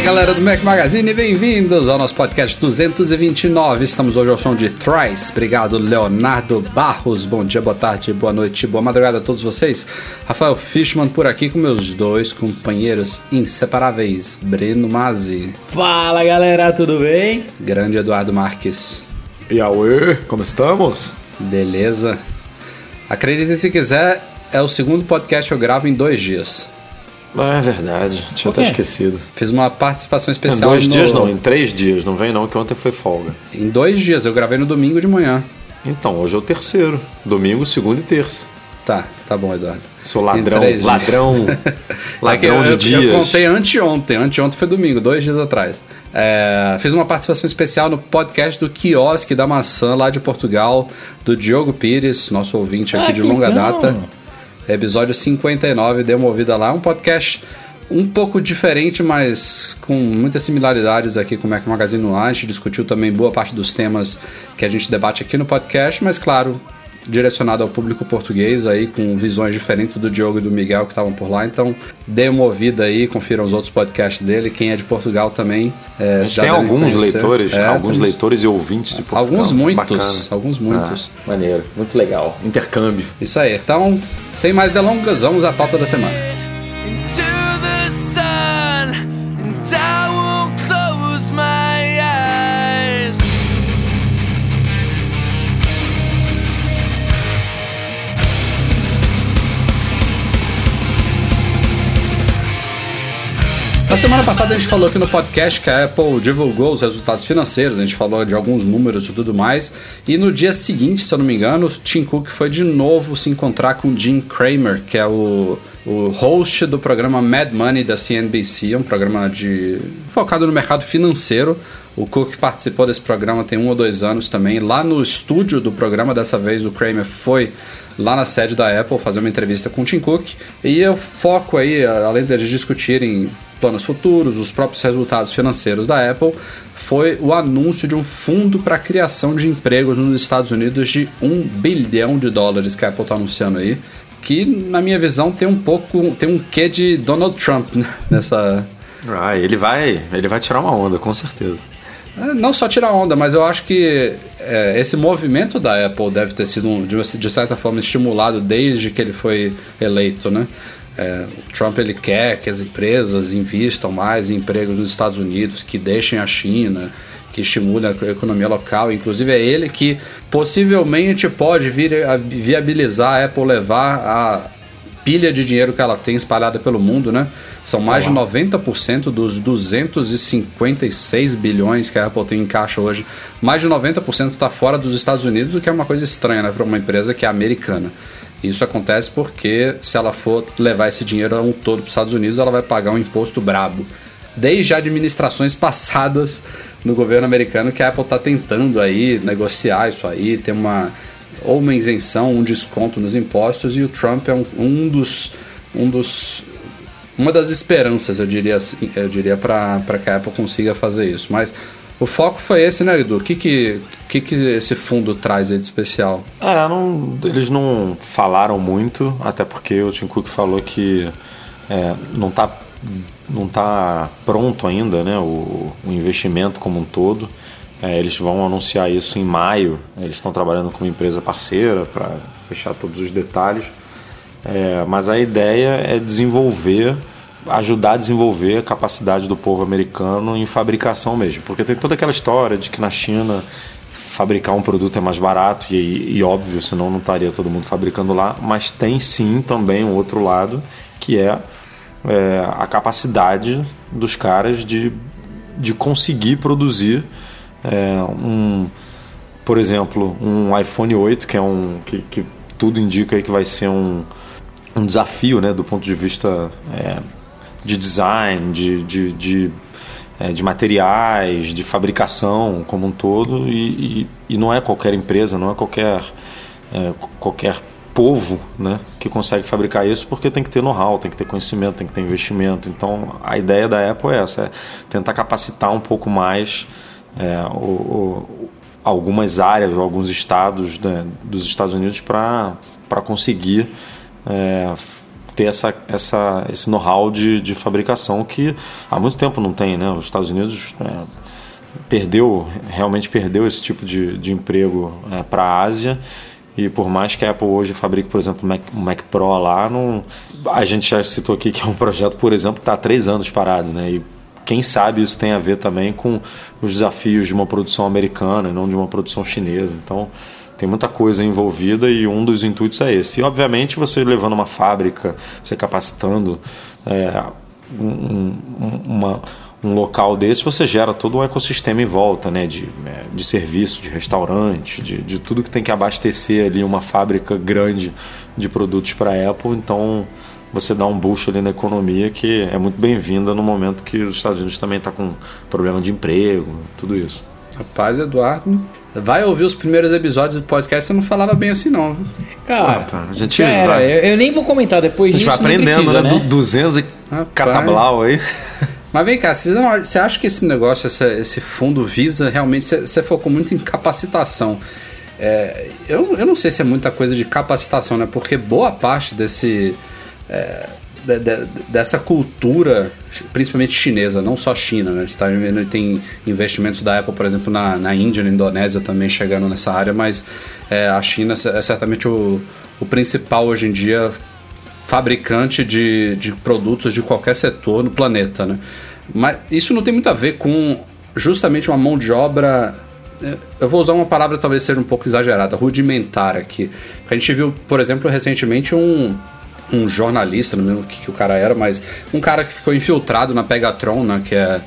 Fala galera do Mac Magazine, bem-vindos ao nosso podcast 229. Estamos hoje ao som de Thrice. Obrigado, Leonardo Barros. Bom dia, boa tarde, boa noite, boa madrugada a todos vocês. Rafael Fishman por aqui com meus dois companheiros inseparáveis, Breno Mazzi. Fala galera, tudo bem? Grande Eduardo Marques. E Aue, como estamos? Beleza. Acreditem se quiser, é o segundo podcast que eu gravo em dois dias. Ah, é verdade, tinha até esquecido. Fiz uma participação Em especial. dois no- dias não, em três dias, não vem não, que ontem foi folga. Em dois dias, eu gravei no domingo de manhã. Então, hoje é o terceiro. Domingo, segunda e terça. Tá, tá bom, Eduardo. Seu Em ladrão, ladrão, É ladrão eu, de eu- dias. Eu contei anteontem, anteontem foi domingo, dois dias atrás. É, fiz uma participação especial no podcast do Quiosque da Maçã, lá de Portugal, do Diogo Pires, nosso ouvinte aqui Ah, de longa legal. data. Episódio 59, dê uma ouvida lá. Um podcast um pouco diferente, mas com muitas similaridades aqui com o Mac Magazine no ar. A gente discutiu também boa parte dos temas que a gente debate aqui no podcast, mas claro, direcionado ao público português aí, com visões diferentes do Diogo e do Miguel que estavam por lá. Então, dê uma ouvida aí, confiram os outros podcasts dele. Quem é de Portugal também. É, A gente já tem deve alguns conhecer. leitores, É, alguns temos leitores e ouvintes de Portugal. Alguns muitos, Bacana. alguns muitos. Ah, maneiro, muito legal. Intercâmbio. Isso aí. Então, sem mais delongas, vamos à pauta da semana. Semana passada a gente falou aqui no podcast que a Apple divulgou os resultados financeiros, a gente falou de alguns números e tudo mais. E no dia seguinte, se eu não me engano, Tim Cook foi de novo se encontrar com Jim Cramer, que é o, o host do programa Mad Money da CNBC, um programa de focado no mercado financeiro. O Cook participou desse programa tem um ou dois anos também. Lá no estúdio do programa, dessa vez o Kramer foi lá na sede da Apple fazer uma entrevista com o Tim Cook. E o foco aí, além deles discutirem planos futuros, os próprios resultados financeiros da Apple, foi o anúncio de um fundo para a criação de empregos nos Estados Unidos de um bilhão de dólares que a Apple está anunciando aí. Que, na minha visão, tem um pouco. tem um quê de Donald Trump né, nessa, Ah, ele vai, ele vai tirar uma onda, com certeza. é, Não só tirar onda, mas eu acho que é, esse movimento da Apple deve ter sido, de certa forma, estimulado desde que ele foi eleito, né? É, o Trump ele quer que as empresas invistam mais em empregos nos Estados Unidos, que deixem a China, que estimulem a economia local. Inclusive é ele que possivelmente pode vir a viabilizar a Apple levar a pilha de dinheiro que ela tem espalhada pelo mundo, né? São mais de 90% dos 256 bilhões que a Apple tem em caixa hoje. Mais de 90% está fora dos Estados Unidos, o que é uma coisa estranha, né, para uma empresa que é americana. Isso acontece porque se ela for levar esse dinheiro a um todo para os Estados Unidos, ela vai pagar um imposto brabo. Desde administrações passadas no governo americano que a Apple está tentando aí negociar isso aí, ter uma ou uma isenção, um desconto nos impostos e o Trump é um, um dos um dos uma das esperanças, eu diria assim, eu diria para que a Apple consiga fazer isso. Mas o foco foi esse, né, Edu? O que que, que, que esse fundo traz aí de especial? É, não, eles não falaram muito, até porque o Tim Cook falou que é, não está não tá pronto ainda né, o, o investimento como um todo. É, eles vão anunciar isso em maio. Eles estão trabalhando com uma empresa parceira para fechar todos os detalhes. É, mas a ideia é desenvolver, ajudar a desenvolver a capacidade do povo americano em fabricação mesmo. Porque tem toda aquela história de que na China fabricar um produto é mais barato e, e óbvio, senão não estaria todo mundo fabricando lá. Mas tem sim também um outro lado que é, é a capacidade dos caras de de conseguir produzir é, um, por exemplo, um iPhone 8, que é um que, que tudo indica que vai ser um, um desafio, né, do ponto de vista é, de design, de, de, de, é, de, materiais, de fabricação como um todo, e, e, e, não é qualquer empresa, não é qualquer, é, qualquer povo né, que consegue fabricar isso, porque tem que ter know-how, tem que ter conhecimento, tem que ter investimento. Então a ideia da Apple é essa, é tentar capacitar um pouco mais é, o, o, algumas áreas, alguns estados né, dos Estados Unidos para conseguir é, ter essa, essa, esse know-how de, de fabricação que há muito tempo não tem. Né? Os Estados Unidos é, perdeu, realmente perdeu esse tipo de, de emprego é, para a Ásia. E por mais que a Apple hoje fabrique, por exemplo, o Mac, Mac Pro lá, não, a gente já citou aqui que é um projeto, por exemplo, que está há três anos parado. Né? E quem sabe isso tem a ver também com os desafios de uma produção americana e não de uma produção chinesa. Então, tem muita coisa envolvida e um dos intuitos é esse. E, obviamente, você levando uma fábrica, você capacitando é, um, uma, um local desse, você gera todo um ecossistema em volta, né? De, é, de serviço, de restaurante, de, de tudo que tem que abastecer ali uma fábrica grande de produtos para a Apple. Então, você dá um boost ali na economia que é muito bem-vinda no momento que os Estados Unidos também está com problema de emprego, tudo isso. Rapaz, Eduardo, vai ouvir os primeiros episódios do podcast, você não falava bem assim, não. Cara, ah, a gente vai. Eu, eu, nem vou comentar depois disso. A gente vai aprendendo, precisa, né? né? 200 e catablau aí. Mas vem cá, você, não, você acha que esse negócio, esse, esse fundo visa realmente. Você, você focou muito em capacitação. É, eu, eu não sei se é muita coisa de capacitação, né? Porque boa parte desse. É, de, de, dessa cultura, principalmente chinesa, não só China, né? A gente está vendo tem investimentos da Apple, por exemplo, na, na Índia, na Indonésia também chegando nessa área, mas é, a China é certamente o, o principal hoje em dia fabricante de, de produtos de qualquer setor no planeta, né? Mas isso não tem muito a ver com justamente uma mão de obra é, eu vou usar uma palavra talvez seja um pouco exagerada, rudimentar aqui. A gente viu, por exemplo, recentemente um, um jornalista, não lembro o que, que o cara era, mas um cara que ficou infiltrado na Pegatron, né, que é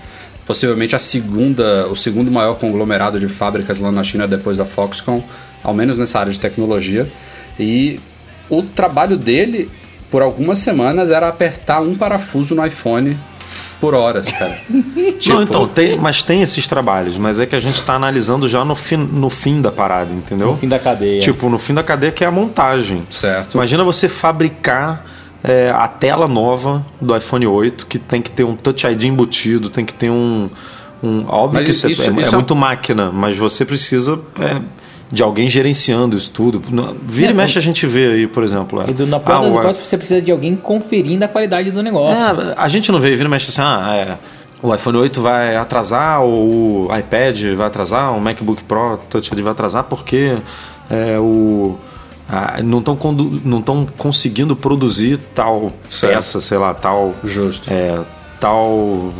possivelmente a segunda, o segundo maior conglomerado de fábricas lá na China depois da Foxconn, ao menos nessa área de tecnologia. E o trabalho dele, por algumas semanas, era apertar um parafuso no iPhone por horas, cara. tipo... Não, então, tem, mas tem esses trabalhos, mas é que a gente está analisando já no fim, no fim da parada, entendeu? No fim da cadeia. Tipo, no fim da cadeia que é a montagem. Certo. Imagina você fabricar é, a tela nova do iPhone 8, que tem que ter um Touch ID embutido, tem que ter um. um óbvio mas que isso, isso, é, isso é, é, muito máquina, mas você precisa. É, de alguém gerenciando isso tudo. Vira é, e mexe a gente vê aí, por exemplo. É. E do, na pior ah, das hipóteses, você precisa de alguém conferindo a qualidade do negócio. É, a gente não vê, vira e mexe assim, ah, é, o iPhone 8 vai atrasar, ou o iPad vai atrasar, o MacBook Pro Touch ID vai atrasar, porque é, o... Ah, não estão não estão conseguindo produzir tal certo. peça, sei lá, tal justo, é, tal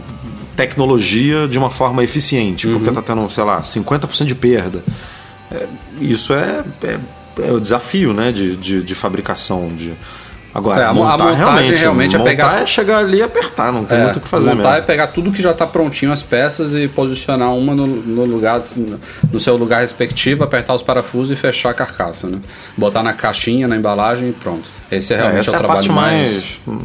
tecnologia de uma forma eficiente, uhum. porque está tendo, sei lá, 50% de perda. É, isso é, é, é, o desafio né, de, de, de fabricação. De, Agora, é, a, montar, a montagem realmente, realmente é pegar. é chegar ali e apertar, não tem é, muito o que fazer montar mesmo. é pegar tudo que já está prontinho, as peças, e posicionar uma no, no, lugar, no seu lugar respectivo, apertar os parafusos e fechar a carcaça. Né? Botar na caixinha, na embalagem e pronto. Esse é realmente é, o trabalho é mais... mais...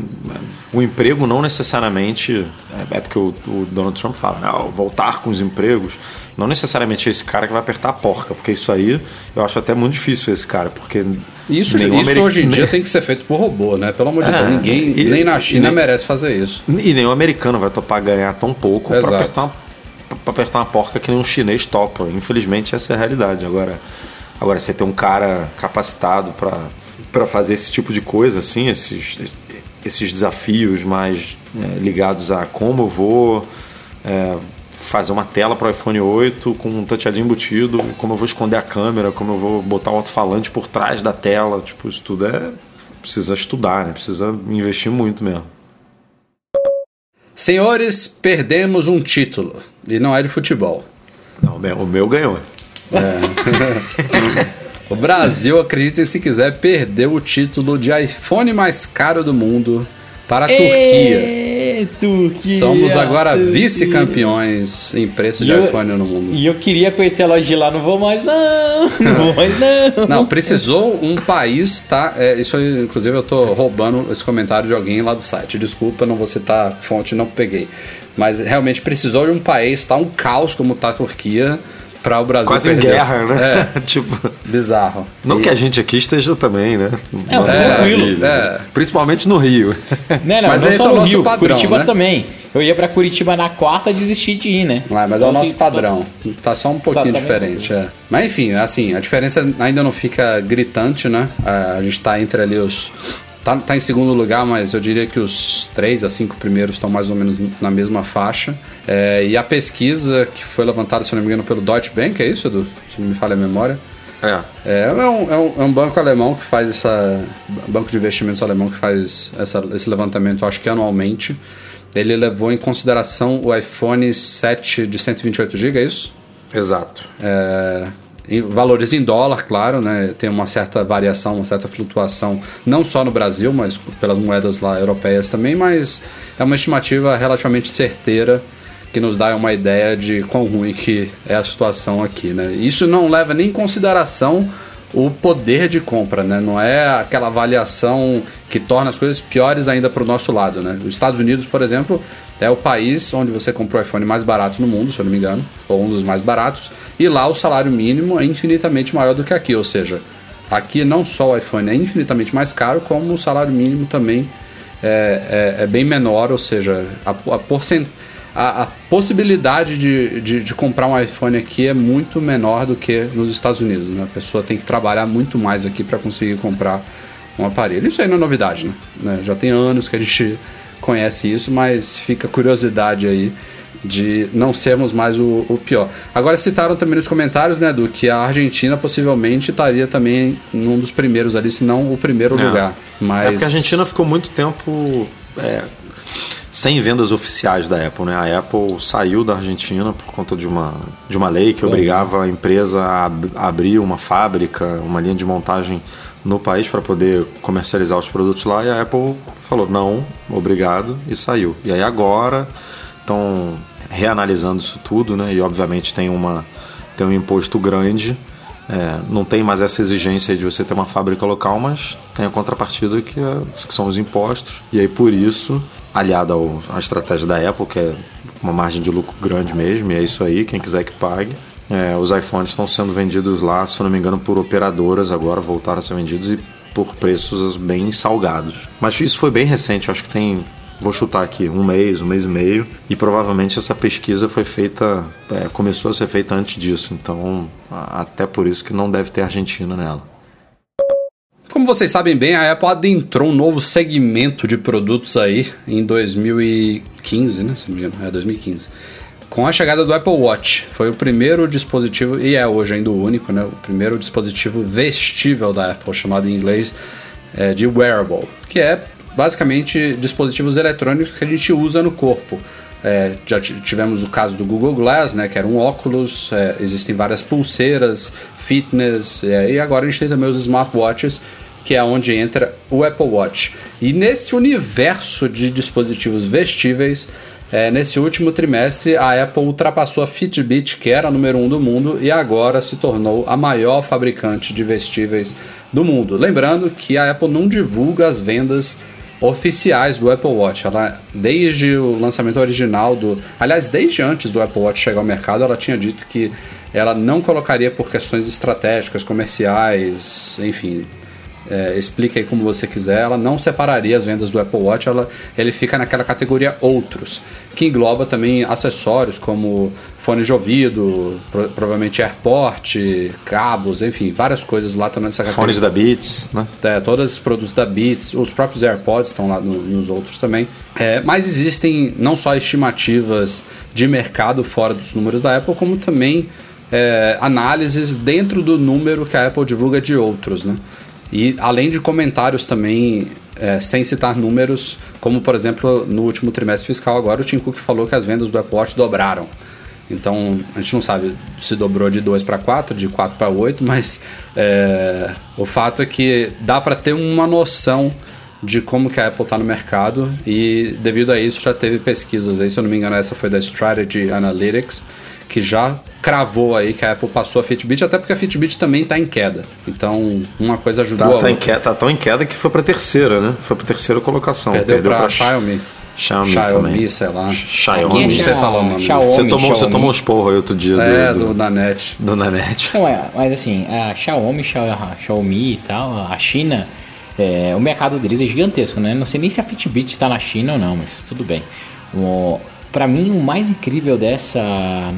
O emprego não necessariamente. É, é porque o, o Donald Trump fala, né, voltar com os empregos não necessariamente esse cara que vai apertar a porca, porque isso aí eu acho até muito difícil esse cara, porque. Isso, isso hoje em dia tem que ser feito por robô, né? Pelo amor de é, Deus, ninguém, e, nem na China nem, merece fazer isso. E nenhum americano vai topar ganhar tão pouco para apertar, uma, apertar uma porca que nem um chinês topa. Infelizmente, essa é a realidade. Agora, agora você ter um cara capacitado para fazer esse tipo de coisa, assim, esses, esses desafios mais é, ligados a como eu vou. É, fazer uma tela para o iPhone 8 com um Touch ID embutido, como eu vou esconder a câmera, como eu vou botar o alto-falante por trás da tela, tipo, isso tudo é precisa estudar, né? Precisa investir muito mesmo. Senhores, perdemos um título e não é de futebol. Não, o meu ganhou. É. o Brasil, acreditem se quiser, perdeu o título de iPhone mais caro do mundo para a Turquia. Turquia. Somos agora vice-campeões em preço de eu- iPhone no mundo. E eu queria conhecer a loja de lá, não vou mais não, não vou mais não. Não, precisou um país, tá? É, isso aí, inclusive, eu tô roubando esse comentário de alguém lá do site. Desculpa, não vou citar fonte, não peguei. Mas realmente precisou de um país, tá? Um caos como tá a Turquia para o Brasil Quase em perder. guerra, né? É, tipo, bizarro. não E- que a gente aqui esteja também, né? É, Uma tranquilo. É. Principalmente no Rio. Não, não, Mas não só é o no nosso Rio, padrão, Curitiba né? também. Eu ia pra Curitiba na quarta, desisti de ir, né? Ah, mas é Então, o nosso assim, padrão. Tá só um pouquinho Tá, tá diferente, é. Mas enfim, assim, a diferença ainda não fica gritante, né? A a gente tá entre ali os. Tá, tá em segundo lugar, mas eu diria que os três a cinco primeiros estão mais ou menos na mesma faixa. É, e a pesquisa que foi levantada, se não me engano, pelo Deutsche Bank, é isso, Edu? Se não me falha a memória. É. É, é, um, é, um, é um banco alemão que faz essa. Banco de investimentos alemão que faz essa, esse levantamento, acho que anualmente. Ele levou em consideração o iPhone 7 de 128 GB, é isso? Exato. É, em valores em dólar, claro, né? Tem uma certa variação, uma certa flutuação, não só no Brasil, mas pelas moedas lá europeias também, mas é uma estimativa relativamente certeira que nos dá uma ideia de quão ruim que é a situação aqui, né? Isso não leva nem em consideração o poder de compra, né? Não é aquela avaliação que torna as coisas piores ainda para o nosso lado, né? Os Estados Unidos, por exemplo, é o país onde você comprou o iPhone mais barato no mundo, se eu não me engano, ou um dos mais baratos, e lá o salário mínimo é infinitamente maior do que aqui, ou seja, aqui não só o iPhone é infinitamente mais caro, como o salário mínimo também é, é- é bem menor, ou seja, a, a, porcent- a- a possibilidade de, de, de comprar um iPhone aqui é muito menor do que nos Estados Unidos. Né? A pessoa tem que trabalhar muito mais aqui para conseguir comprar um aparelho. Isso aí não é novidade, né? Já tem anos que a gente conhece isso, mas fica curiosidade aí de não sermos mais o, o pior. Agora citaram também nos comentários, né, do que a Argentina possivelmente estaria também num dos primeiros ali, se não o primeiro É. lugar. Mas É porque a Argentina ficou muito tempo é, sem vendas oficiais da Apple, né? A Apple saiu da Argentina por conta de uma, de uma lei que obrigava a empresa a ab- abrir uma fábrica, uma linha de montagem no país para poder comercializar os produtos lá e a Apple falou não, obrigado e saiu. E aí agora estão reanalisando isso tudo, né? E obviamente tem uma tem um imposto grande é, não tem mais essa exigência de você ter uma fábrica local, mas tem a contrapartida que, é- que são os impostos. E aí, por isso, aliado ao- à estratégia da Apple, que é uma margem de lucro grande mesmo, e é isso aí, quem quiser que pague. É, os iPhones estão sendo vendidos lá, se não me engano, por operadoras agora, voltaram a ser vendidos e por preços bem salgados. Mas isso foi bem recente, acho que tem vou chutar aqui, um mês, um mês e meio, e provavelmente essa pesquisa foi feita, é, começou a ser feita antes disso, então até por isso que não deve ter Argentina nela. Como vocês sabem bem, a Apple adentrou um novo segmento de produtos aí em 2015, né? Se não me engano, é 2015. Com a chegada do Apple Watch. Foi o primeiro dispositivo, e é hoje ainda o único, né? O primeiro dispositivo vestível da Apple, chamado em inglês é, de wearable, que é basicamente dispositivos eletrônicos que a gente usa no corpo. É, já ti- tivemos o caso do Google Glass, né, que era um óculos, é, existem várias pulseiras, fitness, é, e agora a gente tem também os smartwatches, que é onde entra o Apple Watch. E nesse universo de dispositivos vestíveis, é, nesse último trimestre, a Apple ultrapassou a Fitbit, que era a número um do mundo, e agora se tornou a maior fabricante de vestíveis do mundo. Lembrando que a Apple não divulga as vendas oficiais do Apple Watch. Ela, desde o lançamento original do. Aliás, desde antes do Apple Watch chegar ao mercado, ela tinha dito que ela não colocaria por questões estratégicas, comerciais, enfim. É, explica aí como você quiser, ela não separaria as vendas do Apple Watch, ela, ele fica naquela categoria outros, que engloba também acessórios como fones de ouvido, pro- provavelmente AirPort, cabos, enfim, várias coisas lá estão nessa categoria. Fones da Beats, né? É, todos os produtos da Beats, os próprios AirPods estão lá no- nos outros também. É, mas existem não só estimativas de mercado fora dos números da Apple, como também é, análises dentro do número que a Apple divulga de outros, né? E além de comentários também, é, sem citar números, como por exemplo no último trimestre fiscal agora, o Tim Cook falou que as vendas do Apple Watch dobraram. Então, a gente não sabe se dobrou de 2 para 4, de 4 para 8, mas é, o fato é que dá para ter uma noção de como que a Apple está no mercado e devido a isso já teve pesquisas aí, se eu não me engano essa foi da Strategy Analytics, que já cravou aí que a Apple passou a Fitbit, até porque a Fitbit também está em queda. Então, uma coisa ajudou Tá, a tá, outra. em queda, tá tão em queda que foi pra terceira, né? Foi pra terceira colocação. Perdeu, pra, pra Xiaomi. Xiaomi, Xiaomi, também. sei lá. Xiaomi. Não sei falar o nome. Xiaomi, Você tomou, você Xiaomi. tomou uns porros aí outro dia É, do, do, do, da net. do Nanete. Não, é, mas assim, a Xiaomi, a Xiaomi e tal, a China, é, o mercado deles é gigantesco, né? Não sei nem se a Fitbit tá na China ou não, mas tudo bem. O, pra mim, o mais incrível dessa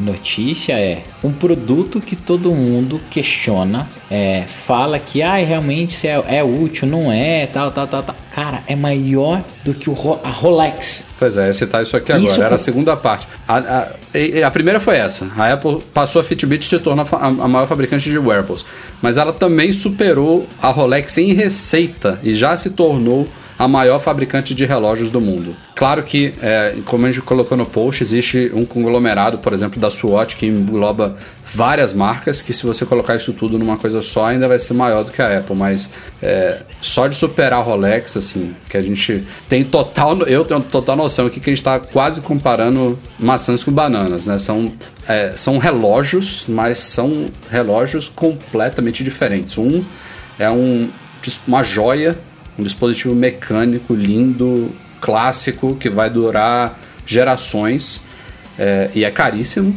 notícia é um produto que todo mundo questiona, é, fala que ah, realmente é, é útil, não é, tal, tal, tal, tal. Cara, é maior do que o, a Rolex. Pois é, citar isso aqui agora. Isso Era a segunda parte. A, a- a primeira foi essa. A Apple passou a Fitbit e se tornou a- a maior fabricante de wearables. Mas ela também superou a Rolex em receita e já se tornou a maior fabricante de relógios do mundo. Claro que, é, como a gente colocou no post, existe um conglomerado, por exemplo, da Swatch, que engloba várias marcas, que se você colocar isso tudo numa coisa só, ainda vai ser maior do que a Apple. Mas é, só de superar a Rolex, assim, que a gente tem total, eu tenho total noção aqui que a gente está quase comparando maçãs com bananas, né? São, é, são relógios, mas são relógios completamente diferentes. Um é um, uma joia, um dispositivo mecânico lindo, clássico, que vai durar gerações é, e é caríssimo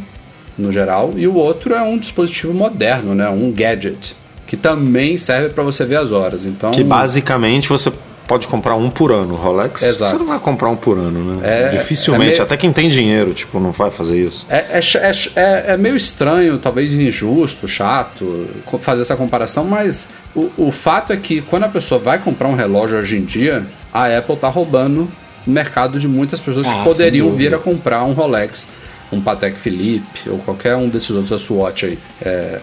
no geral. E o outro é um dispositivo moderno, né? Um gadget que também serve para você ver as horas. Então Que basicamente você pode comprar um por ano, Rolex. Exato. Você não vai comprar um por ano, né? É- Dificilmente, é meio- até quem tem dinheiro, tipo, não vai fazer isso. É, é, é é- é meio estranho, talvez injusto, chato, fazer essa comparação, mas o, o fato é que quando a pessoa vai comprar um relógio hoje em dia, a Apple tá roubando o mercado de muitas pessoas Ah, que poderiam vir a comprar um Rolex, um Patek Philippe ou qualquer um desses outros da Swatch aí. É,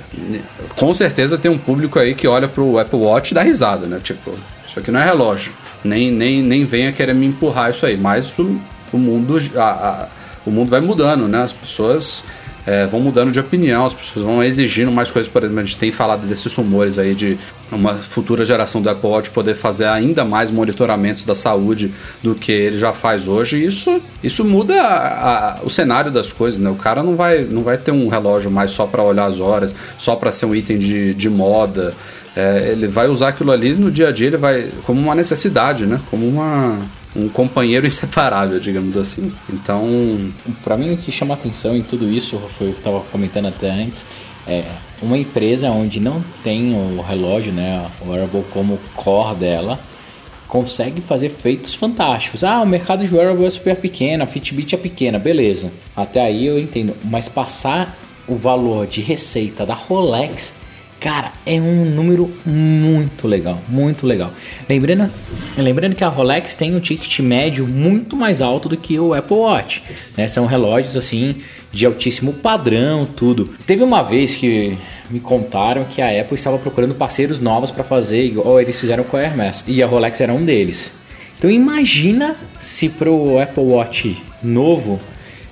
com certeza tem um público aí que olha pro Apple Watch e dá risada, né? Tipo, isso aqui não é relógio. Nem, nem, nem venha querer me empurrar isso aí. Mas o, o mundo a- a- o mundo vai mudando, né? As pessoas é, vão mudando de opinião, as pessoas vão exigindo mais coisas. Por exemplo, a gente tem falado desses rumores aí de uma futura geração do Apple Watch poder fazer ainda mais monitoramentos da saúde do que ele já faz hoje. Isso, isso muda a- a- o cenário das coisas, né? O cara não vai, não vai ter um relógio mais só para olhar as horas, só para ser um item de, de moda. É, ele vai usar aquilo ali no dia a dia, ele vai como uma necessidade, né? Como uma, um companheiro inseparável, digamos assim. Então, Pra mim, o que chama atenção em tudo isso, foi o que eu tava comentando até antes, é uma empresa onde não tem o relógio, né, o wearable como core dela, consegue fazer feitos fantásticos. Ah, o mercado de wearable é super pequeno, a Fitbit é pequena, beleza. Até aí eu entendo, mas passar o valor de receita da Rolex Cara, é um número muito legal, muito legal. Lembrando, lembrando que a Rolex tem um ticket médio muito mais alto do que o Apple Watch. Né? São relógios assim de altíssimo padrão, tudo. Teve uma vez que me contaram que a Apple estava procurando parceiros novos para fazer igual eles fizeram com a Hermes e a Rolex era um deles. Então imagina se pro Apple Watch novo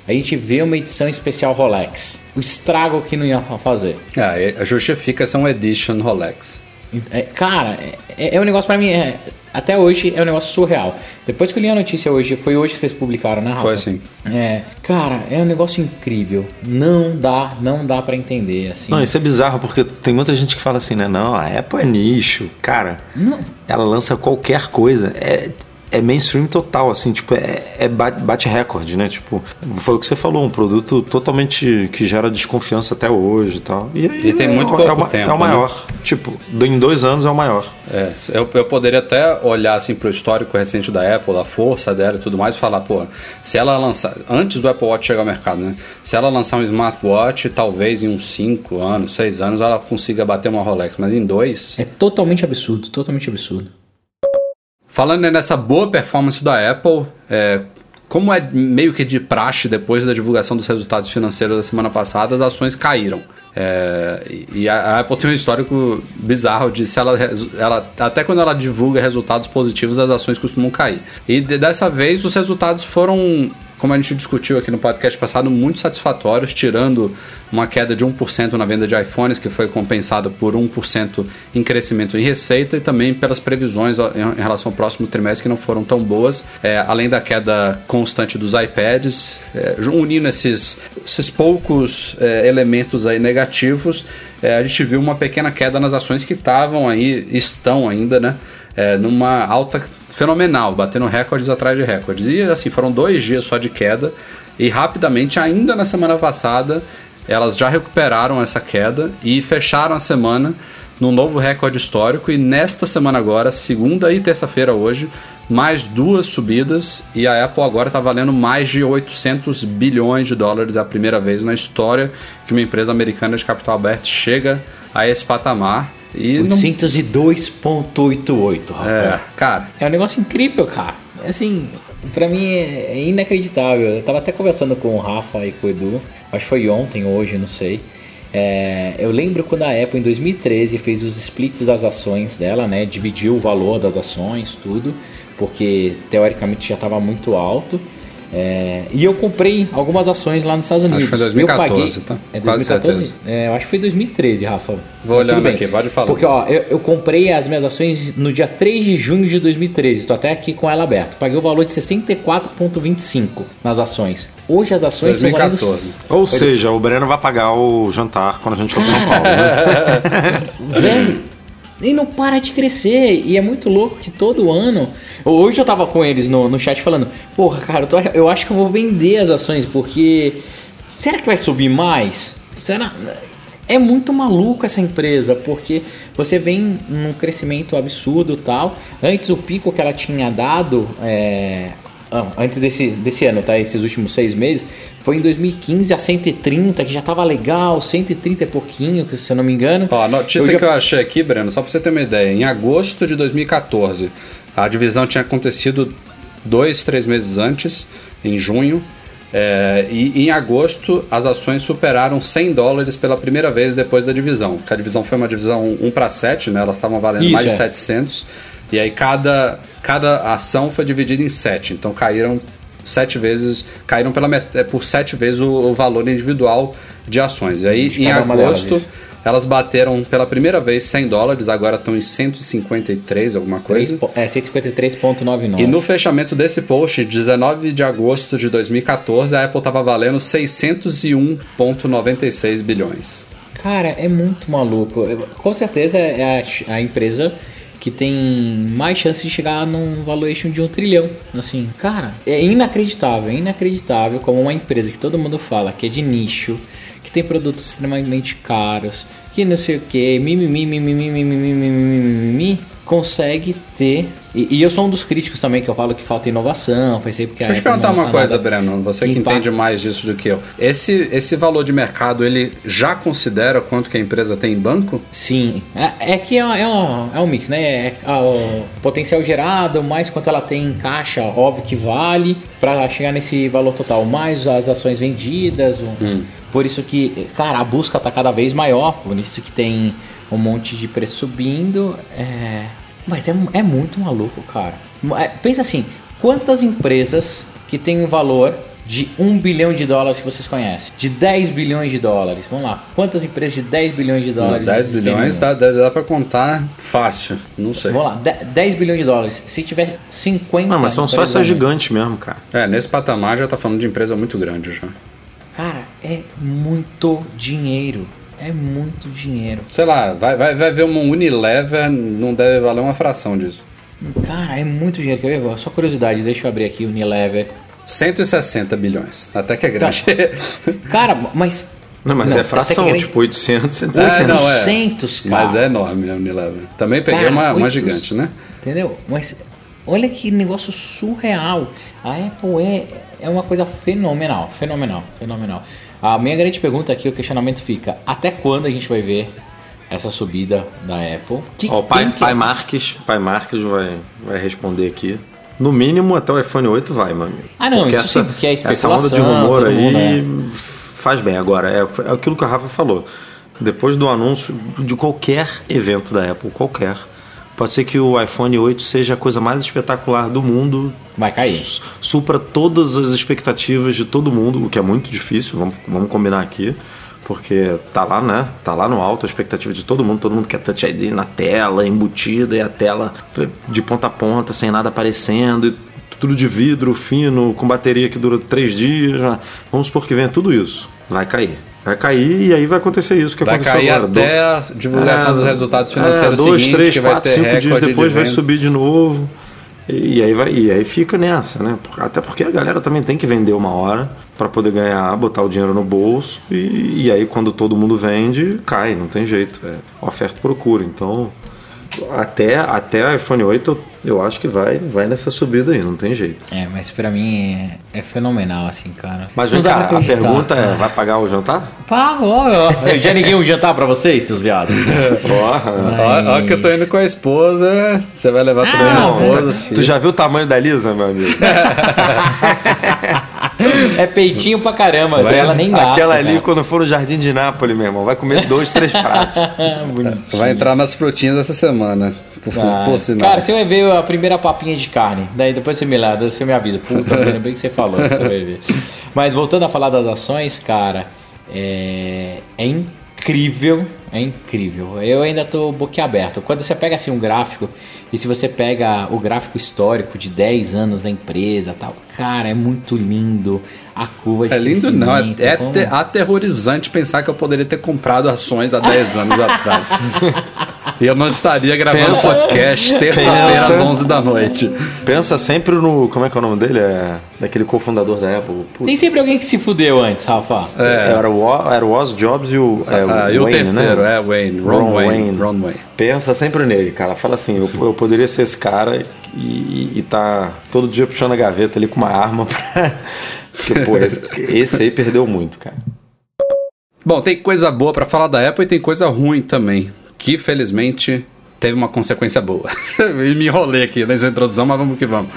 a gente vê uma edição especial Rolex. O estrago que não ia fazer. é, justifica ser um Edition Rolex. É, cara, é, é um negócio pra mim. é- até hoje é um negócio surreal. Depois que eu li a notícia hoje, foi hoje que vocês publicaram, né, Rafa? Foi assim. É, cara, é um negócio incrível. Não dá, não dá pra entender assim. Não, isso é bizarro, porque tem muita gente que fala assim, né? Não, a Apple é nicho. Cara, Não. ela lança qualquer coisa. É, é mainstream total, assim, tipo, é, é bate, recorde, né? Tipo, foi o que você falou, um produto totalmente que gera desconfiança até hoje e tal. E, E tem é, muito é, pouco ma- tempo, É o maior. Tipo, em dois anos é o maior. É, eu, eu poderia até olhar assim pro histórico recente da Apple, a força dela e tudo mais, e falar, pô, se ela lançar, antes do Apple Watch chegar ao mercado, né? Se ela lançar um smartwatch, talvez em uns 5 anos, 6 anos, ela consiga bater uma Rolex, mas em dois. É totalmente absurdo, totalmente absurdo. Falando nessa boa performance da Apple, é, como é meio que de praxe depois da divulgação dos resultados financeiros da semana passada, as ações caíram. É, e a, Apple tem um histórico bizarro de se ela, ela. Até quando ela divulga resultados positivos, as ações costumam cair. E de- dessa vez os resultados foram como a gente discutiu aqui no podcast passado, muito satisfatórios, tirando uma queda de 1% na venda de iPhones, que foi compensado por 1% em crescimento em receita e também pelas previsões em relação ao próximo trimestre que não foram tão boas, é, além da queda constante dos iPads, é, unindo esses, esses poucos é, elementos aí negativos, é, a gente viu uma pequena queda nas ações que estavam aí, estão ainda, né? É, numa alta fenomenal, batendo recordes atrás de recordes. E assim, foram dois dias só de queda, e rapidamente, ainda na semana passada, elas já recuperaram essa queda e fecharam a semana num novo recorde histórico. E nesta semana agora, segunda e terça-feira hoje, mais duas subidas e a Apple agora está valendo mais de 800 bilhões de dólares. É a primeira vez na história que uma empresa americana de capital aberto chega a esse patamar. E não- 802.88, Rafael. É, cara, É um negócio incrível, cara. Assim, pra mim é é inacreditável. Eu tava até conversando com o Rafa e com o Edu, acho que foi ontem, hoje, não sei. É, eu lembro quando a Apple em 2013 fez os splits das ações dela, né? Dividiu o valor das ações, tudo, porque teoricamente já estava muito alto. É, e eu comprei algumas ações lá nos Estados Acho Unidos. que foi 2014, eu paguei, tá? É Quase 2014? certeza. É, eu acho que foi 2013, Rafa. Vou Mas olhando tudo bem. aqui, pode falar. Porque, ó, eu, eu comprei as minhas ações no dia 3 de junho de 2013. Estou até aqui com ela aberta. Paguei o valor de 64,25 nas ações. Hoje as ações 2014. estão valendo. Ou seja, o Breno vai pagar o jantar quando a gente for para São Paulo. Né? Velho, e não para de crescer. E é muito louco que todo ano. Hoje eu tava com eles no, no chat falando: Porra, cara, eu, tô eu acho que eu vou vender as ações porque. Será que vai subir mais? Será. É muito maluco essa empresa, porque você vem num crescimento absurdo tal. Antes o pico que ela tinha dado, é, antes desse, desse ano, tá? Esses últimos seis meses, foi em 2015 a 130, que já tava legal, 130 e pouquinho, se eu não me engano. Ó, a notícia Eu já- que eu achei aqui, Breno, só pra você ter uma ideia, em agosto de 2014, a divisão tinha acontecido dois, três meses antes, em junho, é, e em agosto as ações superaram 100 dólares pela primeira vez depois da divisão. Que a divisão foi uma divisão 1 para 7, né? Elas estavam valendo Isso, mais de é. 700. E aí cada, cada ação foi dividida em 7. Então caíram sete vezes, caíram pela met- é, por sete vezes o, o valor individual de ações. E aí em agosto elas bateram pela primeira vez 100 dólares, agora estão em 153, alguma coisa. É, 153,99. E no fechamento desse post, 19 de agosto de 2014, a Apple estava valendo 601,96 bilhões. Cara, é muito maluco. Com certeza é a, a empresa que tem mais chance de chegar num valuation de um trilhão. Assim, cara, é inacreditável, é inacreditável como uma empresa que todo mundo fala que é de nicho, que tem produtos extremamente caros, que não sei o que, mimimi, mimimi, mimimi, mimimi, consegue ter. E, e eu sou um dos críticos também que eu falo que falta inovação, foi sempre que a Deixa eu te perguntar uma coisa, Breno, você que impacta. entende mais disso do que eu. Esse, esse valor de mercado, ele já considera quanto que a empresa tem em banco? Sim, é, é que é, é, um, é um mix, né? É, ah, o potencial gerado, mais quanto ela tem em caixa, óbvio que vale, para chegar nesse valor total, mais as ações vendidas. o- Por isso que, cara, a busca tá cada vez maior, isso que tem um monte de preço subindo. É, mas é, é muito maluco, cara. É, pensa assim, quantas empresas que tem um valor de 1 bilhão de dólares que vocês conhecem? De 10 bilhões de dólares. Vamos lá. Quantas empresas de 10 bilhões de dólares? 10 existem no bilhões mundo? dá, dá, dá pra contar fácil, não sei. Vamos lá. de- 10 bilhões de dólares. Se tiver 50. Não, mas são só essas gigantes mesmo, cara. É, nesse patamar já tá falando de empresa muito grande já. Cara, é muito dinheiro. É muito dinheiro. Sei lá, vai, vai, vai ver uma Unilever, não deve valer uma fração disso. Cara, é muito dinheiro. Quer ver? Só curiosidade, deixa eu abrir aqui o Unilever. 160 bilhões. Até que é grande. Cara, mas. Não, mas Não, é fração, grande- tipo 800, É, 160. não, é. 800, cara. Mas é enorme a Unilever. Também peguei Cara, uma, uma oito- gigante, né? Entendeu? Mas olha que negócio surreal. A Apple é, é uma coisa fenomenal, fenomenal, fenomenal. A minha grande pergunta aqui, o questionamento fica: até quando a gente vai ver essa subida da Apple? Que Ó, o pai, que- pai Marques, pai Marques vai, vai responder aqui. No mínimo até o iPhone 8 vai, meu amigo. Ah, não, isso sim, porque é Essa onda de especulação, rumor aí é. faz bem. Agora, é, é aquilo que o Rafa falou. Depois do anúncio de qualquer evento da Apple, qualquer, Pode ser que o iPhone 8 seja a coisa mais espetacular do mundo. Vai cair. Su- Supra todas as expectativas de todo mundo, o que é muito difícil, vamos, vamos combinar aqui. Porque tá lá, né? Tá lá no alto a expectativa de todo mundo. Todo mundo quer Touch ID na tela, embutida, e a tela de ponta a ponta, sem nada aparecendo. E tudo de vidro, fino, com bateria que dura três dias. já. Vamos supor que venha tudo isso. Vai cair. Vai cair e aí vai acontecer isso que Vai aconteceu cair agora. Até a divulgação é, dos resultados financeiros é, dois, seguintes, três, que vai quatro, cinco dias depois de vai subir de novo. E aí, vai, e aí fica nessa, né? Até porque a galera também tem que vender uma hora para poder ganhar, botar o dinheiro no bolso. E, e aí quando todo mundo vende, cai, não tem jeito. É oferta e procura. Então, até, até iPhone 8 eu, acho que vai, vai nessa subida aí, não tem jeito. É, mas pra mim é, é fenomenal, assim, cara. Mas vem cá, a pergunta é: vai pagar o jantar? Pago, ó. Eu já liguei um jantar pra vocês, seus viados. Porra! Ó, ó que eu tô indo com a esposa, você vai levar também a esposa, Tu filho. já viu o tamanho da Lisa, meu amigo? É peitinho pra caramba, ela nem gasta. Aquela ali, cara. quando for no Jardim de Nápoles, meu irmão, vai comer dois, três pratos. Bonitinho. Vai entrar nas frutinhas essa semana. Por, Ah, por sinal. Cara, você vai ver a primeira papinha de carne. Daí depois você me lá, você me avisa. Puta, eu lembrei que você falou, você vai ver. Mas voltando a falar das ações, cara, é, é incrível. É incrível. Eu ainda tô boquiaberto. Quando você pega assim um gráfico, e se você pega o gráfico histórico de 10 anos da empresa tal, cara, é muito lindo. A curva de É lindo não, é, é como- aterrorizante pensar que eu poderia ter comprado ações há 10 anos atrás. E eu não estaria gravando Pensa- podcast terça-feira pensa- às 11 da noite. Pensa sempre no. Como é que é o nome dele? É daquele cofundador da Apple. Putz, Tem sempre alguém que se fudeu antes, Rafa. Era, o, era o Oz Jobs e o. é, Ah, e o Wayne, terceiro né? é Wayne, Ron, Ron Wayne, Wayne. Ron Wayne. Pensa sempre nele, cara. Fala assim: eu, eu poderia ser esse cara e, e, e tá todo dia puxando a gaveta ali com uma arma pra. Porque, pô, esse, esse aí perdeu muito, cara. Bom, tem coisa boa pra falar da Apple e tem coisa ruim também, que felizmente teve uma consequência boa. e me enrolei aqui nessa introdução, mas vamos que vamos.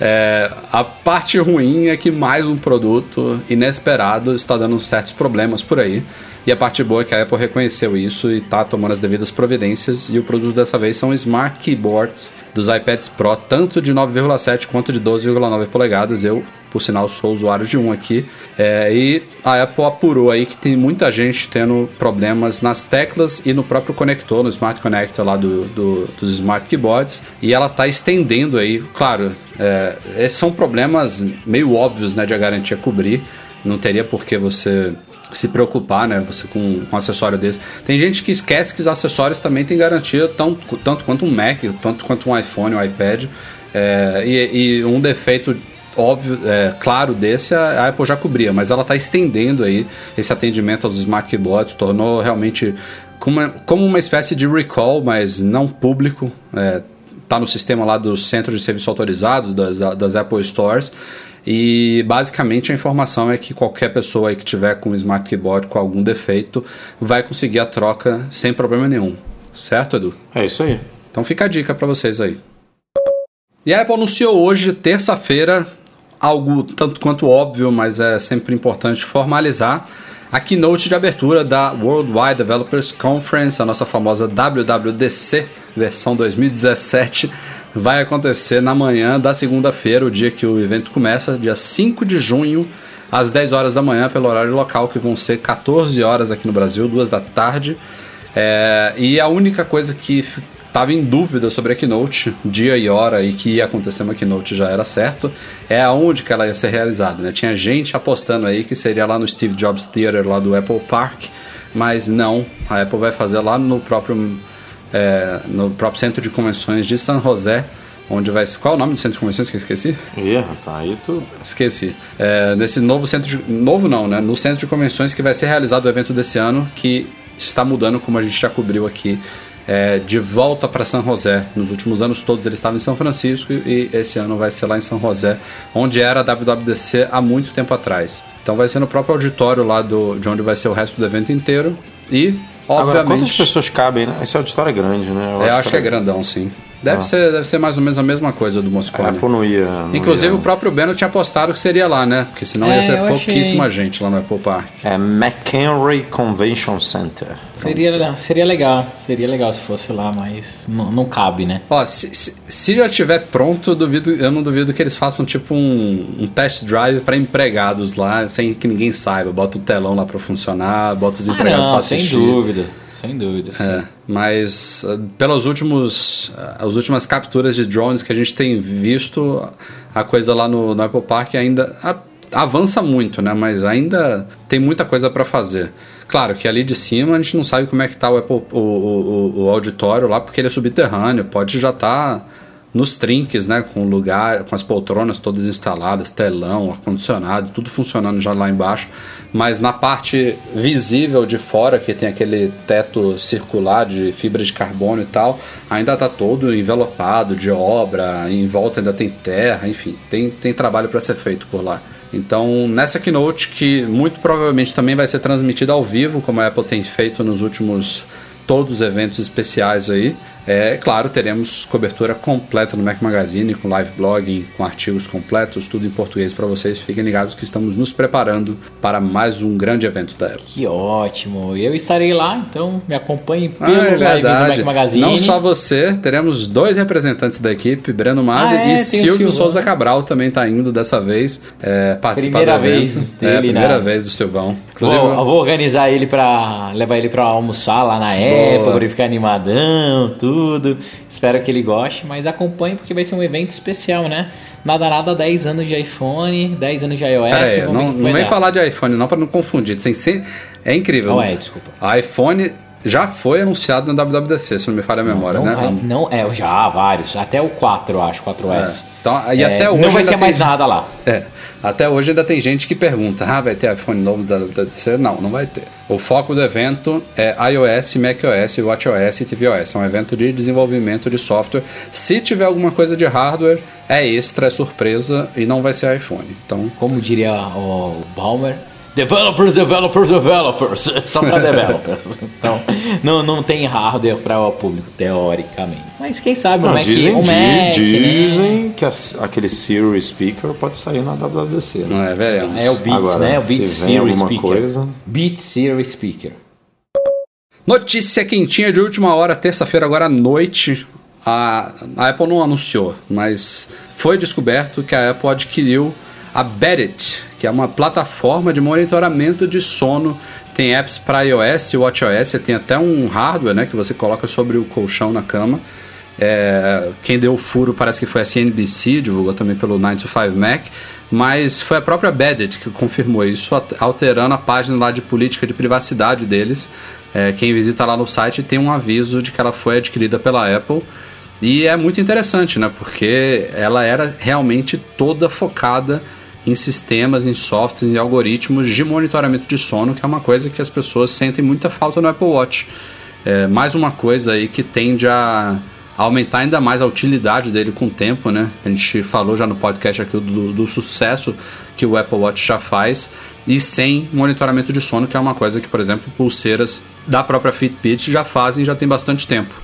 É, a parte ruim é que mais um produto inesperado está dando certos problemas por aí. E a parte boa é que a Apple reconheceu isso e está tomando as devidas providências. E o produto dessa vez são Smart Keyboards dos iPads Pro, tanto de 9,7 quanto de 12,9 polegadas. Eu, por sinal, sou usuário de um aqui. É, e a Apple apurou aí que tem muita gente tendo problemas nas teclas e no próprio conector, no Smart Connector lá do, do- dos Smart Keyboards. E ela está estendendo aí, claro, é, esses são problemas meio óbvios né, de a garantia cobrir. Não teria por que você se preocupar, né? Você com um acessório desse. Tem gente que esquece que os acessórios também têm garantia tão, tanto quanto um Mac, tanto quanto um iPhone, um iPad. É, e, e um defeito óbvio, é, claro desse, a a Apple já cobria, mas ela está estendendo aí esse atendimento aos smart keyboards, tornou realmente como uma, como uma espécie de recall, mas não público. É, tá no sistema lá dos centros de serviço autorizados, das, das Apple Stores. E basicamente a informação é que qualquer pessoa aí que tiver com um Smart Keyboard com algum defeito vai conseguir a troca sem problema nenhum. Certo, Edu? É isso aí. Então fica a dica para vocês aí. E a Apple anunciou hoje, terça-feira, algo tanto quanto óbvio, mas é sempre importante formalizar, a keynote de abertura da Worldwide Developers Conference, a nossa famosa WWDC, versão 2017, vai acontecer na manhã da segunda-feira, o dia que o evento começa, dia 5 de junho, às 10 horas da manhã, pelo horário local, que vão ser 14 horas aqui no Brasil, 2 da tarde. É, e a única coisa que estava em dúvida sobre a Keynote, dia e hora e que ia acontecer uma Keynote já era certo, é aonde que ela ia ser realizada. Né? Tinha gente apostando aí que seria lá no Steve Jobs Theater, lá do Apple Park, mas não, a Apple vai fazer lá no próprio, é, no próprio Centro de Convenções de San José, onde vai... Qual é o nome do Centro de Convenções que eu esqueci? Ih, rapaz, aí tu. Esqueci. É, nesse novo centro de, Novo não, né? No centro de convenções que vai ser realizado o evento desse ano, que está mudando, como a gente já cobriu aqui, é, de volta para São José. Nos últimos anos todos ele estava em São Francisco e esse ano vai ser lá em São José, onde era a WWDC há muito tempo atrás. Então vai ser no próprio auditório lá do, de onde vai ser o resto do evento inteiro. E, Agora, obviamente. quantas pessoas cabem, né? Esse auditório é grande, né? É, eu acho que é grandão, sim. Deve, ser, deve ser mais ou menos a mesma coisa do A Moscone. Apple não ia. não Inclusive ia- o próprio Beno tinha apostado que seria lá, né? Porque senão É, ia ser pouquíssima gente lá no Apple Park. É McHenry Convention Center. Seria, seria legal, seria legal se fosse lá, mas não, não cabe, né? Ó, se, se, se já estiver pronto, eu, duvido, eu não duvido que eles façam tipo um, um test drive para empregados lá, sem que ninguém saiba. Bota o telão lá para funcionar, bota os empregados ah, para não, sem assistir. dúvida, sem dúvida. É, mas uh, pelas últimos, uh, as últimas capturas de drones que a gente tem visto, a coisa lá no, no Apple Park ainda a- avança muito, né? Mas ainda tem muita coisa para fazer. Claro que ali de cima a gente não sabe como é que tá o, Apple, o, o, o- o auditório lá, porque ele é subterrâneo, pode já estar nos trinques, né? Com lugar, com as poltronas todas instaladas, telão, ar-condicionado, tudo funcionando já lá embaixo. Mas na parte visível de fora, que tem aquele teto circular de fibra de carbono e tal, ainda tá todo envelopado de obra, em volta ainda tem terra, enfim, tem, tem trabalho para ser feito por lá. Então, nessa keynote, que muito provavelmente também vai ser transmitida ao vivo, como a Apple tem feito nos últimos todos os eventos especiais aí. É claro, teremos cobertura completa no Mac Magazine, com live blogging, com artigos completos, tudo em português para vocês. Fiquem ligados que estamos nos preparando para mais um grande evento da Apple. Que ótimo. Eu estarei lá, então me acompanhe pelo Ah, é live do Mac. Magazine. Não só você, teremos dois representantes da equipe, Breno Masi Ah, é, e Silvio Silvio, Souza né? Cabral também está indo dessa vez é, participar Primeira do evento. vez é, dele, primeira né? vez do Silvão. Vou, eu vou organizar ele pra levar ele pra almoçar lá na Boa. Apple, pra ele ficar animadão, tudo. Espero que ele goste, mas acompanhe porque vai ser um evento especial, né? Nada, nada, 10 anos de iPhone, 10 anos de iOS. Não, não vem falar de iPhone não para não confundir. Tem sem- É incrível. Ah, é, desculpa. iPhone já foi anunciado na WWDC, se não me falha a memória, não né? Vai, não, é, já, vários. Até o 4, eu acho, 4S. É. Então, e É, até hoje não vai ser mais tem- nada lá. É, até hoje ainda tem gente que pergunta: ah, vai ter iPhone novo da WWDC? Não, não vai ter. O foco do evento é iOS, macOS, WatchOS e tvOS. É um evento de desenvolvimento de software. Se tiver alguma coisa de hardware, é extra, é surpresa e não vai ser iPhone. Então, Como diria o Balmer, developers, developers, developers. Só para developers. Então, não, não tem hardware para o público, teoricamente. Mas quem sabe o Não, Mac, dizem, o Mac, né? dizem que as- aquele Siri Speaker pode sair na WWDC. né? não é, veremos. É o Beats, Agora, né? O se Beat vem Siri Speaker. coisa- Beat Siri Speaker. Notícia quentinha de última hora, terça-feira, agora à noite. A, a Apple não anunciou, mas foi descoberto que a Apple adquiriu a Beddit, que é uma plataforma de monitoramento de sono. Tem apps para iOS WatchOS, tem até um hardware né, que você coloca sobre o colchão na cama. É, quem deu o furo parece que foi a CNBC, divulgou também pelo 9to5 Mac, mas foi a própria Beddit que confirmou isso, al- alterando a página lá de política de privacidade deles. É, quem visita lá no site tem um aviso de que ela foi adquirida pela Apple. E é muito interessante, né? Porque ela era realmente toda focada em sistemas, em softwares, em algoritmos de monitoramento de sono, que é uma coisa que as pessoas sentem muita falta no Apple Watch. É, mais uma coisa aí que tende a aumentar ainda mais a utilidade dele com o tempo, né? A gente falou já no podcast aqui do, do sucesso que o Apple Watch já faz e sem monitoramento de sono, que é uma coisa que, por exemplo, pulseiras da própria Fitbit já fazem já tem bastante tempo.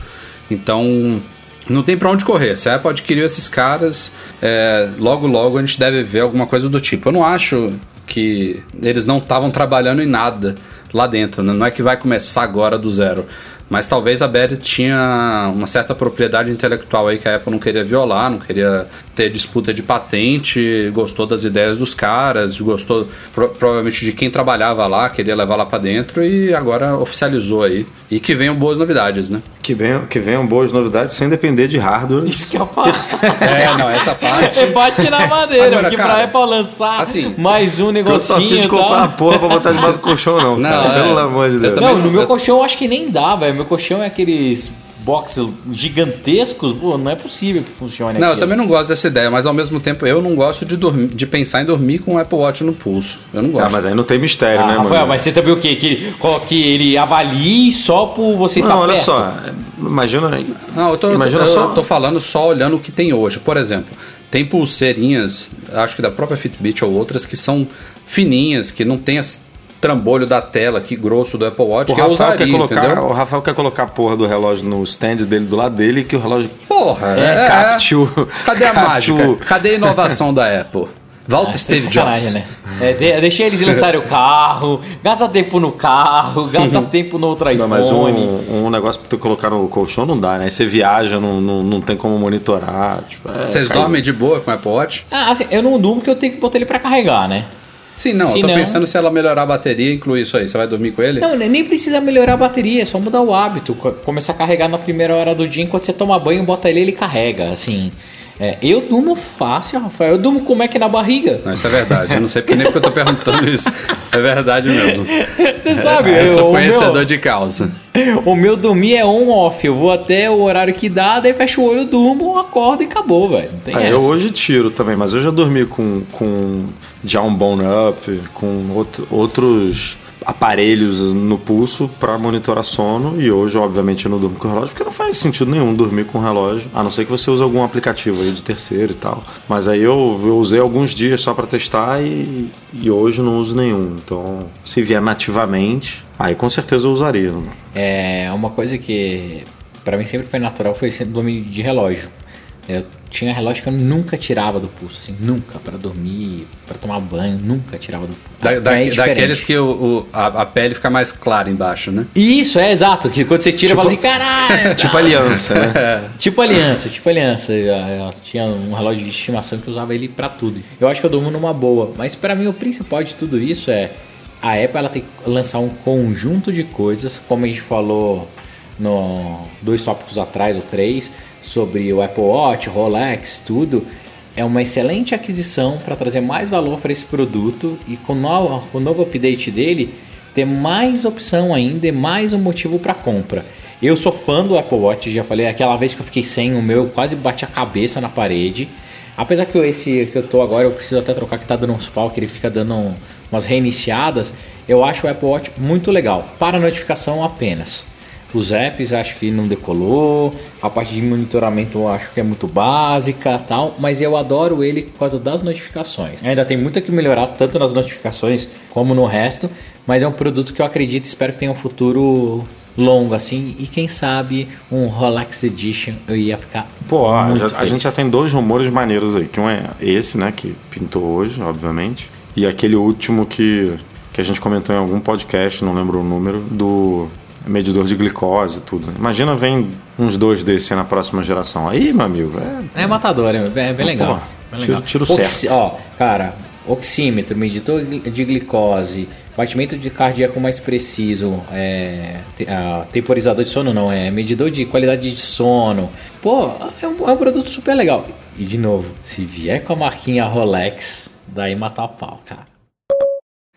Então, não tem pra onde correr. Se a Apple adquiriu esses caras, é, logo logo a gente deve ver alguma coisa do tipo. Eu não acho que eles não estavam trabalhando em nada lá dentro, né? não é que vai começar agora do zero. Mas talvez a Betty tinha uma certa propriedade intelectual aí que a Apple não queria violar, não queria ter disputa de patente, gostou das ideias dos caras, gostou pro- provavelmente de quem trabalhava lá, queria levar lá pra dentro e agora oficializou aí. E que venham boas novidades, né? Que venham, que venham boas novidades sem depender de hardware. Isso que eu faço. É, não, essa parte. Você bate na madeira, Agora, porque cara, pra Apple lançar assim, mais um Eu tô afim negocinho de comprar tal. uma porra pra botar debaixo do colchão, não. Não, cara. é. Pelo amor de Eu Deus. Não, no meu eu- colchão eu acho que nem dá, velho. Meu colchão é aqueles box gigantescos. Pô, não é possível que funcione Não, eu aquilo. também não gosto dessa ideia, mas ao mesmo tempo eu não gosto de, dormir, de pensar em dormir com o Apple Watch no pulso. Eu não gosto. Ah, mas aí não tem mistério, Ah, né, Rafael, mano? mas você também o quê? Que ele, que ele avalie só por você estar Não, olha perto? só. Imagina. Não, eu tô, Imagina eu, só. eu tô falando só olhando o que tem hoje. Por exemplo, tem pulseirinhas, acho que da própria Fitbit ou outras, que são fininhas, que não tem as trambolho da tela aqui grosso do Apple Watch O que eu Rafael, usaria, quer colocar, entendeu? o Rafael quer colocar a porra do relógio no stand dele do lado dele que o relógio Porra, É, é, capte o- Cadê a capte mágica? Cadê a inovação da Apple? Volta Ah, Steve de sacanagem, Jobs. Né? É, de- deixa eles lançarem o carro, gasta tempo no carro, gasta tempo no outro iPhone. Não, mas um, um negócio pra tu colocar no colchão não dá, né? Aí você viaja, não, não, não tem como monitorar. Tipo, é, Vocês caiu. dormem de boa com o Apple Watch? Ah, assim, eu não durmo porque eu tenho que botar ele pra carregar, né? Sim, não. Se eu tô não- pensando se ela melhorar a bateria, inclui isso aí. Você vai dormir com ele? Não, nem precisa melhorar a bateria, é só mudar o hábito. Co- Começar a carregar na primeira hora do dia, enquanto você toma banho, bota ele ele carrega. Assim, é, eu durmo fácil, Rafael. Eu durmo com o Mac na barriga. Não, isso é verdade. Eu não sei porque nem porque eu tô perguntando isso. É verdade mesmo. Você sabe, Eu sou o conhecedor meu, de causa. o meu dormir é on-off. Eu vou até o horário que dá, daí fecho o olho, durmo, acordo e acabou, velho. Não tem Ah, eu hoje tiro também, mas eu já dormi com, com Down Bone Up, com outro- outros aparelhos no pulso para monitorar sono e hoje obviamente eu não durmo com relógio porque não faz sentido nenhum dormir com relógio a não ser que você use algum aplicativo aí de terceiro e tal. Mas aí eu, eu usei alguns dias só para testar e, e hoje não uso nenhum. Então se vier nativamente aí com certeza eu usaria É uma coisa que pra mim sempre foi natural, foi dormir de relógio. Eu tinha relógio que eu nunca tirava do pulso, assim, nunca para dormir, para tomar banho, nunca tirava do pulso. Da- da- é daqueles que o, o- a, a pele fica mais clara embaixo, né? Isso, é exato, que quando você tira, fala assim, caralho. tipo aliança né Tipo aliança, tipo aliança. Eu, eu tinha um relógio de estimação que eu usava ele pra tudo. Eu acho que eu durmo numa boa, mas pra mim o principal de tudo isso é a Apple ela tem que lançar um conjunto de coisas, como a gente falou no dois tópicos atrás ou três, sobre o Apple Watch, Rolex, tudo. É uma excelente aquisição para trazer mais valor para esse produto e com, no, com o novo update dele ter mais opção ainda e mais um motivo para compra. Eu sou fã do Apple Watch, já falei, aquela vez que eu fiquei sem o meu, eu quase bati a cabeça na parede. Apesar que eu- esse que eu tô agora, eu preciso até trocar que tá dando uns pau, que ele fica dando um- umas reiniciadas. Eu acho o Apple Watch muito legal, para notificação apenas. Os apps acho que não decolou, a parte de monitoramento eu acho que é muito básica tal, mas eu adoro ele por causa das notificações. Ainda tem muito que melhorar, tanto nas notificações como no resto, mas é um produto que eu acredito e espero que tenha um futuro longo assim, e quem sabe um Rolex Edition eu ia ficar Pô, já- a gente já tem dois rumores maneiros aí. Que um é esse, né? Que pintou hoje, obviamente. E aquele último que, que a gente comentou em algum podcast, não lembro o número, do medidor de glicose e tudo. Imagina, vem uns dois desses na próxima geração. Aí, meu amigo, é. É matador, é bem, é bem legal. Pô, bem tiro- legal. tiro Oxi- certo. Ó, cara, oxímetro, medidor de glicose, batimento de cardíaco mais preciso, é, te- ah, temporizador de sono não, é medidor de qualidade de sono. Pô, é um, é um produto super legal. E de novo, se vier com a marquinha Rolex, daí matar a pau, cara.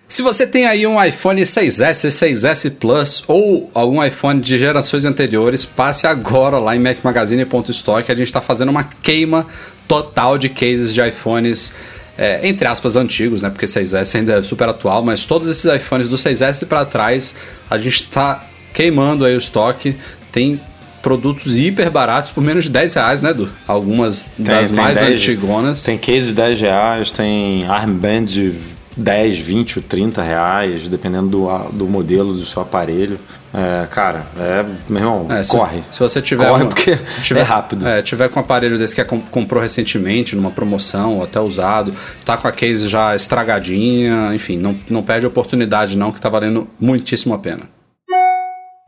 Se você tem aí um iPhone 6S, 6S Plus ou algum iPhone de gerações anteriores, passe agora lá em macmagazine.store que a gente está fazendo uma queima total de cases de iPhones, é, entre aspas, antigos, né? Porque 6S ainda é super atual, mas todos esses iPhones do 6S para trás, a gente está queimando aí o estoque. Tem produtos hiper baratos por menos de 10 reais, né, Edu? Algumas das tem mais 10 antigonas. Tem case de 10 reais, tem armband de 10, 20 ou 30 reais, dependendo do, do modelo do seu aparelho. É, cara, é, meu irmão, É, se, corre. Se você tiver. Corre uma- porque tiver, é rápido. É, tiver com um aparelho desse que é com- comprou recentemente, numa promoção, ou até usado, tá com a case já estragadinha, enfim, não, não perde a oportunidade, não, que tá valendo muitíssimo a pena.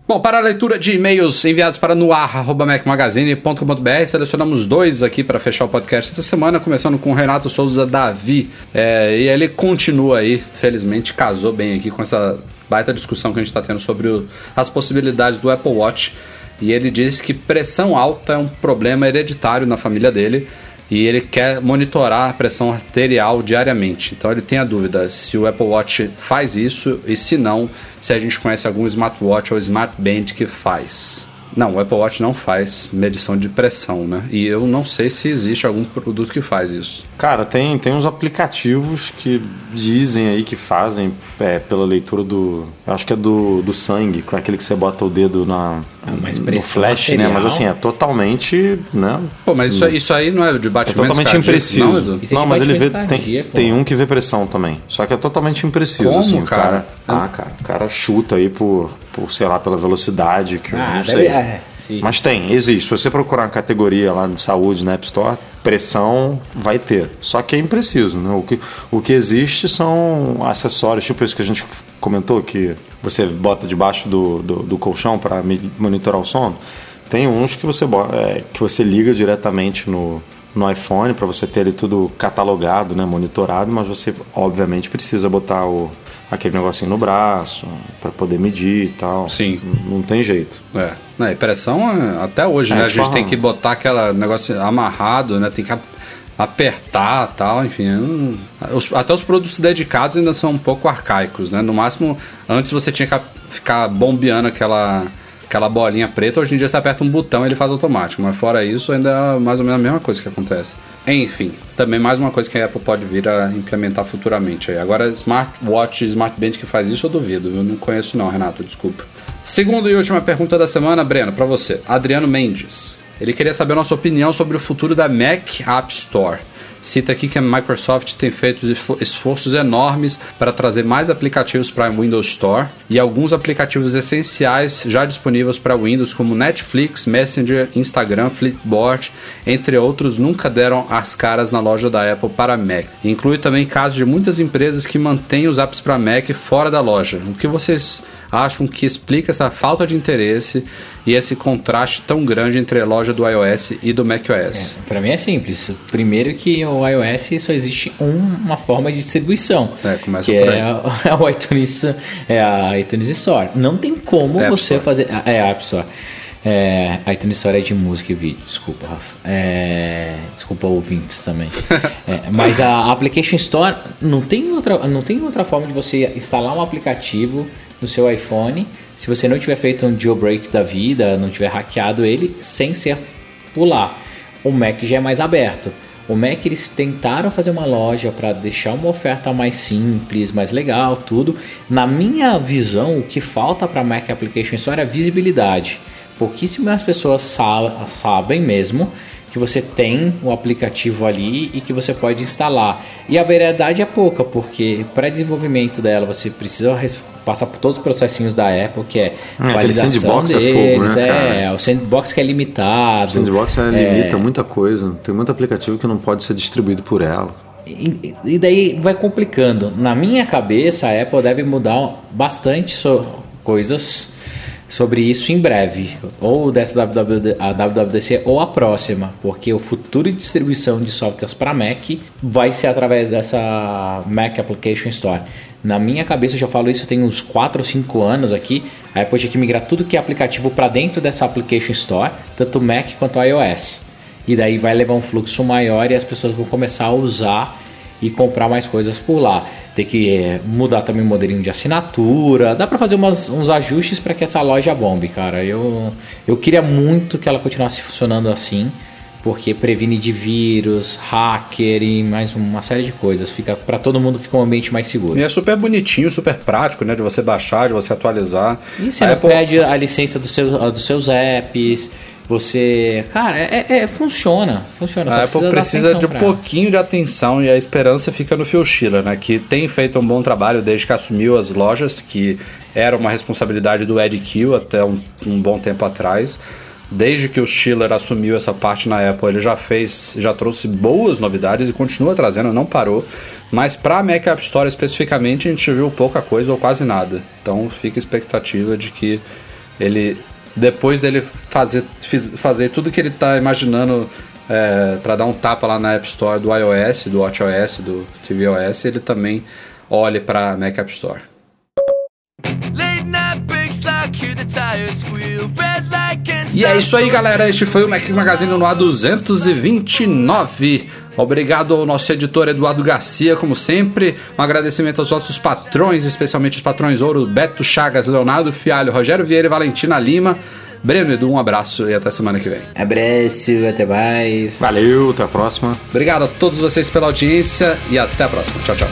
Bom, para a leitura de e-mails enviados para noar.mecmagazine.com.br, selecionamos dois aqui para fechar o podcast essa semana, começando com o Renato Souza Davi. É, e ele continua aí, felizmente, casou bem aqui com essa baita discussão que a gente está tendo sobre o- as possibilidades do Apple Watch. E ele diz que pressão alta é um problema hereditário na família dele e ele quer monitorar a pressão arterial diariamente. Então ele tem a dúvida se o Apple Watch faz isso e se não, se a gente conhece algum smartwatch ou smartband que faz. Não, o Apple Watch não faz medição de pressão, né? E eu não sei se existe algum produto que faz isso. Cara, tem, tem uns aplicativos que dizem aí que fazem é, pela leitura do. Eu acho que é do, do sangue, com aquele que você bota o dedo na, Ah, no flash, né? Mas assim, é totalmente. Né? Pô, mas isso, isso aí não é de É batimento totalmente cardíaco, impreciso. não, é Não, mas ele vê. Tem, tem um que vê pressão também. Só que é totalmente impreciso, Como, assim. o cara? Ah, cara. O cara chuta aí por, por sei lá, pela velocidade que eu Ah, não deve, sei. é. Mas tem, existe. Se você procurar uma categoria lá de saúde na App Store, pressão vai ter. Só que é impreciso, né? O que, o que existe são acessórios, tipo isso que a gente comentou, que você bota debaixo do, do, do colchão para monitorar o sono. Tem uns que você, é, que você liga diretamente no, no iPhone para você ter ele tudo catalogado, né? Monitorado, mas você obviamente precisa botar o, aquele negocinho no braço para poder medir e tal. Sim. Não, não tem jeito. É. Não, e pressão é- até hoje, É, né? A te gente tem que botar aquele negócio amarrado, né? Tem que ap- apertar tal, enfim. até os produtos dedicados ainda são um pouco arcaicos, né? No máximo, antes você tinha que ficar bombeando aquela, aquela bolinha preta. Hoje em dia você aperta um botão e ele faz automático. Mas fora isso, ainda é mais ou menos a mesma coisa que acontece. Enfim, também mais uma coisa que a Apple pode vir a implementar futuramente. aí. Agora, smartwatch smartband que faz isso, eu duvido. Eu não conheço não, Renato, desculpa. Segunda e última pergunta da semana, Breno, para você. Adriano Mendes. Ele queria saber a nossa opinião sobre o futuro da Mac App Store. Cita aqui que a Microsoft tem feito esfo- esforços enormes para trazer mais aplicativos para a Windows Store e alguns aplicativos essenciais já disponíveis para Windows, como Netflix, Messenger, Instagram, Flipboard, entre outros, nunca deram as caras na loja da Apple para Mac. Inclui também casos de muitas empresas que mantêm os apps para Mac fora da loja. O que vocês acham que explica essa falta de interesse e esse contraste tão grande entre a loja do iOS e do macOS? Para mim é simples. Primeiro que o iOS só existe um- uma forma de distribuição. É, começa que é, aí. o iTunes, é a iTunes Store. Não tem como App você Store. fazer. É a App Store. É, a iTunes Store é de música e vídeo, desculpa, Rafa. É, desculpa ouvintes também. É, mas a Application Store não tem, outra, não tem outra forma de você instalar um aplicativo no seu iPhone se você não tiver feito um jailbreak da vida, não tiver hackeado ele, sem ser pular. O Mac já é mais aberto. O Mac eles tentaram fazer uma loja para deixar uma oferta mais simples, mais legal, tudo. Na minha visão, o que falta para Mac Application Store é visibilidade. Pouquíssimas pessoas sa- sabem mesmo que você tem o aplicativo ali e que você pode instalar. E a variedade é pouca, porque para desenvolvimento dela você precisa passar por todos os processinhos da Apple, que é aquele validação sandbox é deles, fogo, né, é, o sandbox que é limitado. O Sandbox é, limita muita coisa. Tem muito aplicativo que não pode ser distribuído por ela. E, e daí vai complicando. Na minha cabeça, a Apple deve mudar bastante so- coisas sobre isso em breve. Ou dessa WWDC ou a próxima. Porque o futuro de distribuição de softwares para Mac vai ser através dessa Mac Application Store. Na minha cabeça, eu já falo isso tem uns 4 ou 5 anos aqui. A Apple tinha que migrar tudo que é aplicativo para dentro dessa Application Store, tanto Mac quanto iOS. E daí vai levar um fluxo maior e as pessoas vão começar a usar e comprar mais coisas por lá. Tem que eh, mudar também o modelinho de assinatura. Dá para fazer umas- uns ajustes para que essa loja bombe, cara. Eu, eu queria muito que ela continuasse funcionando assim, porque previne de vírus, hacker e mais uma série de coisas. Fica para todo mundo fica um ambiente mais seguro. E é super bonitinho, super prático, né? De você baixar, de você atualizar. E você A não Apple- perde a licença dos seus, dos seus apps. Você. Cara, é, é- funciona. Funciona. só A Apple precisa atenção de um ela. pouquinho de atenção e a esperança fica no Phil Schiller, né? Que tem feito um bom trabalho desde que assumiu as lojas, que era uma responsabilidade do Ed Kill até um, um bom tempo atrás. Desde que o Schiller assumiu essa parte na Apple, ele já fez, já trouxe boas novidades e continua trazendo, não parou. Mas para a Mac App Store especificamente, a gente viu pouca coisa ou quase nada. Então fica a expectativa de que ele depois dele fazer, fazer tudo que ele tá imaginando é, para dar um tapa lá na App Store do iOS, do WatchOS, do tvOS, ele também olhe para Mac App Store. E é isso aí, galera. Este foi o Mac Magazine no A229. Obrigado ao nosso editor Eduardo Garcia, como sempre. Um agradecimento aos nossos patrões, especialmente os patrões ouro Beto Chagas, Leonardo Fialho, Rogério Vieira e Valentina Lima. Breno, Edu, um abraço e até semana que vem. Abraço, até mais. Valeu, até a próxima. Obrigado a todos vocês pela audiência e até a próxima. Tchau, tchau.